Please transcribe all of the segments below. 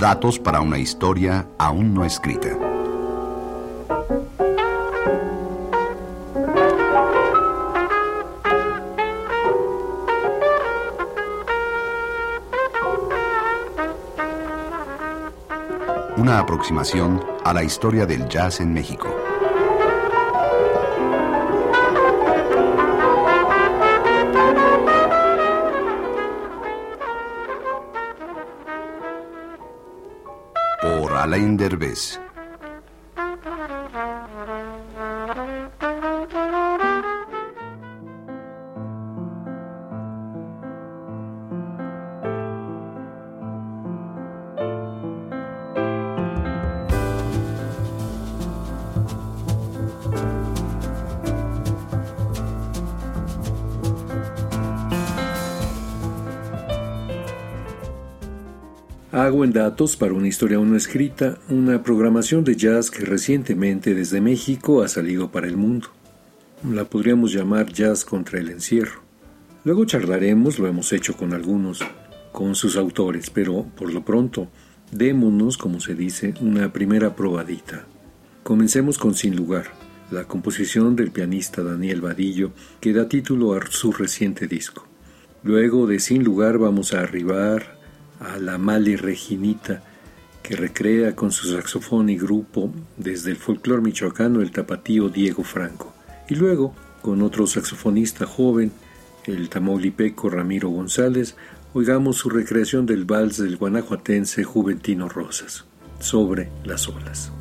Datos para una historia aún no escrita. Una aproximación a la historia del jazz en México. Alain Derbez. Hago en datos para una historia aún no escrita, una programación de jazz que recientemente desde México ha salido para el mundo. La podríamos llamar jazz contra el encierro. Luego charlaremos, lo hemos hecho con algunos, con sus autores, pero por lo pronto, démonos, como se dice, una primera probadita. Comencemos con Sin lugar, la composición del pianista Daniel Vadillo que da título a su reciente disco. Luego de Sin lugar vamos a arribar a la Mali Reginita, que recrea con su saxofón y grupo desde el folclor michoacano el tapatío Diego Franco, y luego con otro saxofonista joven, el tamaulipeco Ramiro González, oigamos su recreación del vals del guanajuatense Juventino Rosas, sobre las olas.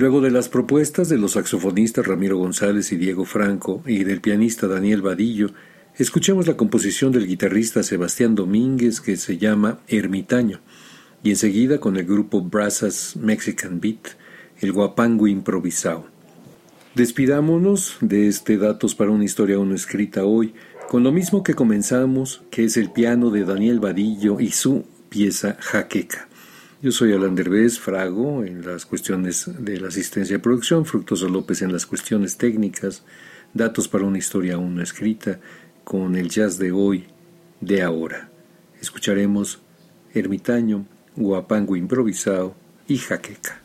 Luego de las propuestas de los saxofonistas Ramiro González y Diego Franco y del pianista Daniel Vadillo, escuchemos la composición del guitarrista Sebastián Domínguez que se llama Ermitaño, y enseguida con el grupo Brassas Mexican Beat, el guapango improvisado. Despidámonos de este Datos para una historia aún escrita hoy, con lo mismo que comenzamos, que es el piano de Daniel Vadillo y su pieza Jaqueca. Yo soy Alan Derbez, Frago en las cuestiones de la asistencia de producción, Fructoso López en las cuestiones técnicas, datos para una historia aún no escrita, con el jazz de hoy, de ahora. Escucharemos Ermitaño, Guapango improvisado y Jaqueca.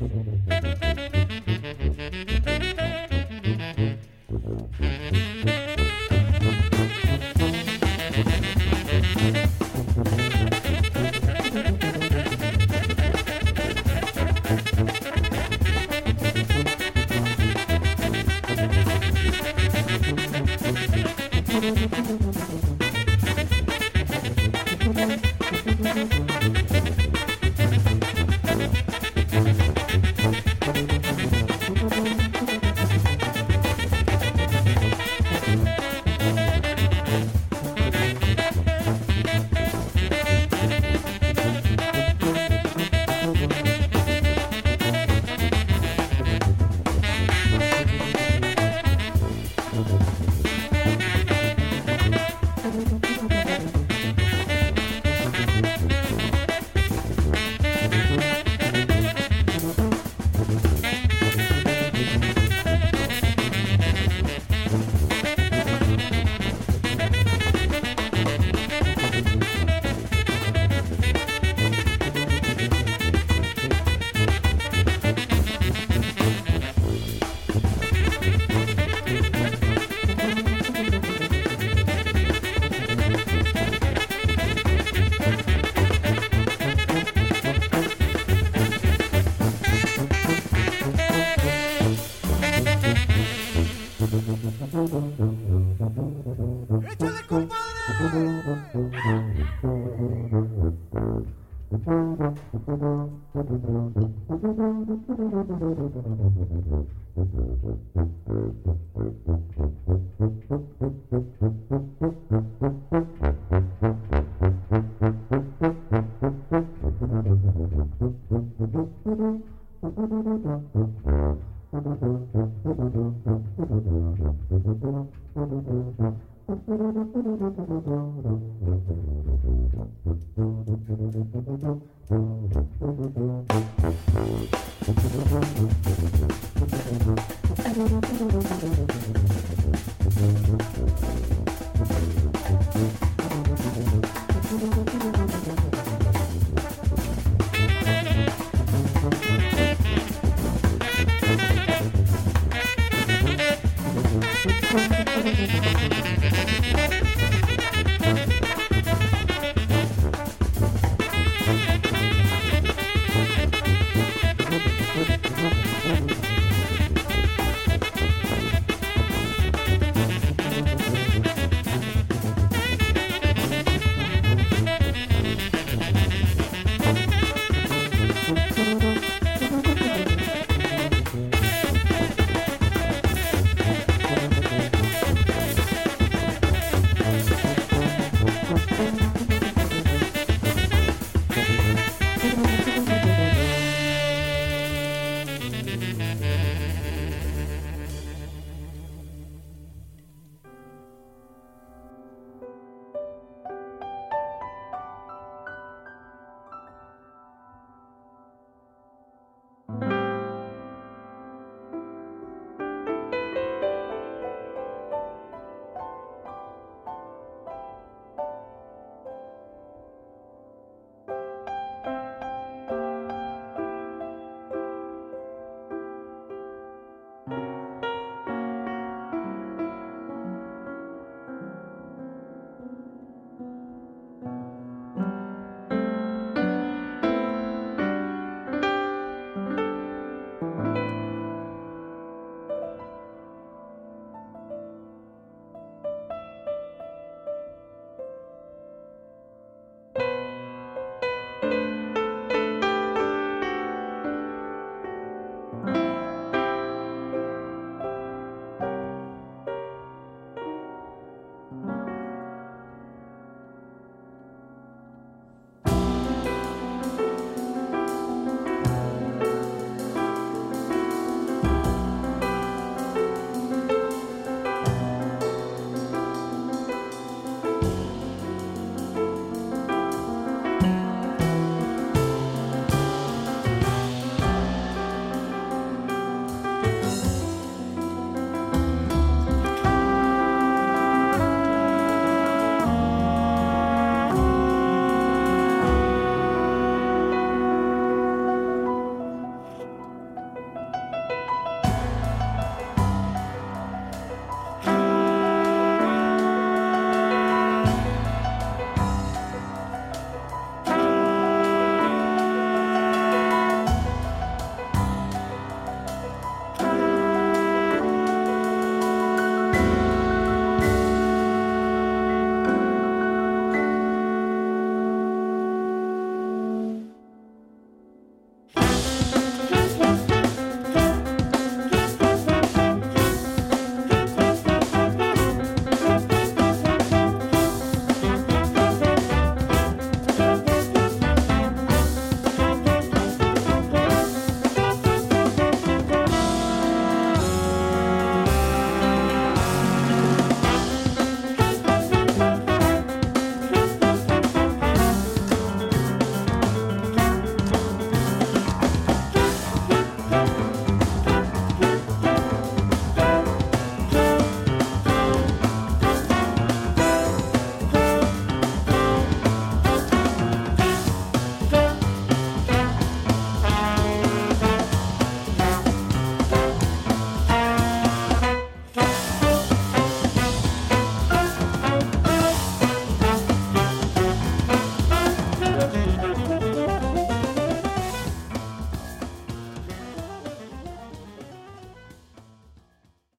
Mm-hmm.